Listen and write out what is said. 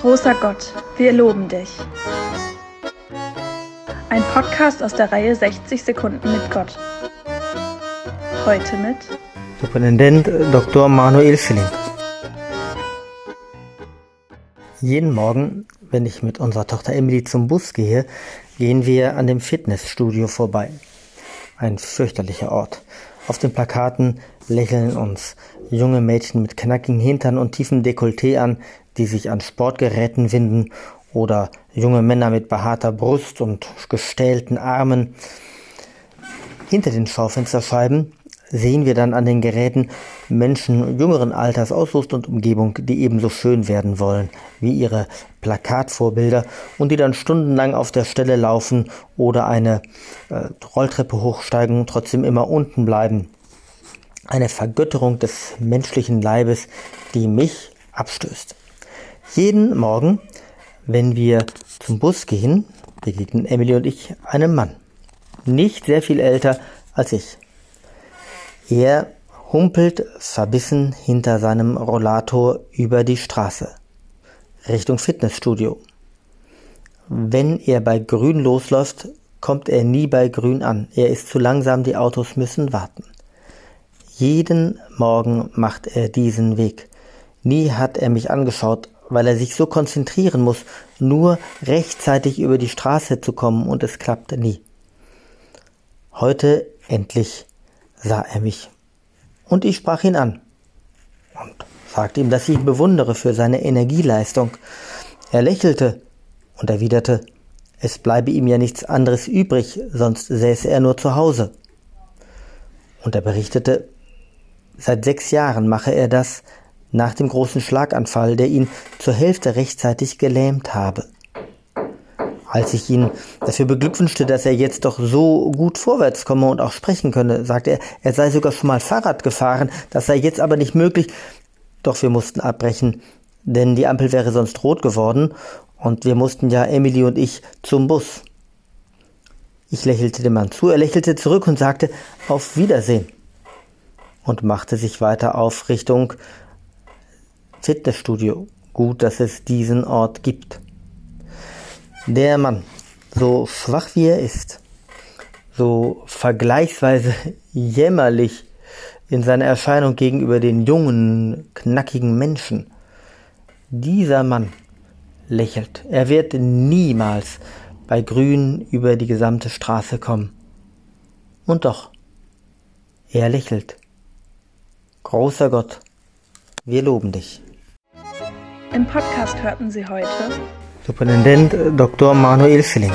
Großer Gott, wir loben dich. Ein Podcast aus der Reihe 60 Sekunden mit Gott. Heute mit Superintendent Dr. Manuel Schilling. Jeden Morgen, wenn ich mit unserer Tochter Emily zum Bus gehe, gehen wir an dem Fitnessstudio vorbei. Ein fürchterlicher Ort. Auf den Plakaten lächeln uns junge Mädchen mit knackigen Hintern und tiefem Dekolleté an, die sich an Sportgeräten winden, oder junge Männer mit behaarter Brust und gestählten Armen. Hinter den Schaufensterscheiben sehen wir dann an den Geräten Menschen jüngeren Alters aus und Umgebung, die ebenso schön werden wollen wie ihre Plakatvorbilder und die dann stundenlang auf der Stelle laufen oder eine äh, Rolltreppe hochsteigen und trotzdem immer unten bleiben. Eine Vergötterung des menschlichen Leibes, die mich abstößt. Jeden Morgen, wenn wir zum Bus gehen, begegnen Emily und ich einem Mann. Nicht sehr viel älter als ich. Er humpelt verbissen hinter seinem Rollator über die Straße Richtung Fitnessstudio. Wenn er bei Grün losläuft, kommt er nie bei Grün an. Er ist zu langsam, die Autos müssen warten. Jeden Morgen macht er diesen Weg. Nie hat er mich angeschaut, weil er sich so konzentrieren muss, nur rechtzeitig über die Straße zu kommen und es klappt nie. Heute endlich sah er mich. Und ich sprach ihn an und sagte ihm, dass ich ihn bewundere für seine Energieleistung. Er lächelte und erwiderte, es bleibe ihm ja nichts anderes übrig, sonst säße er nur zu Hause. Und er berichtete, seit sechs Jahren mache er das nach dem großen Schlaganfall, der ihn zur Hälfte rechtzeitig gelähmt habe. Als ich ihn dafür beglückwünschte, dass er jetzt doch so gut vorwärts komme und auch sprechen könne, sagte er, er sei sogar schon mal Fahrrad gefahren, das sei jetzt aber nicht möglich. Doch wir mussten abbrechen, denn die Ampel wäre sonst rot geworden und wir mussten ja Emily und ich zum Bus. Ich lächelte dem Mann zu, er lächelte zurück und sagte Auf Wiedersehen und machte sich weiter auf Richtung Fitnessstudio. Gut, dass es diesen Ort gibt. Der Mann, so schwach wie er ist, so vergleichsweise jämmerlich in seiner Erscheinung gegenüber den jungen, knackigen Menschen, dieser Mann lächelt. Er wird niemals bei Grün über die gesamte Straße kommen. Und doch, er lächelt. Großer Gott, wir loben dich. Im Podcast hörten Sie heute Superintendent Dr. Manuel Schilling.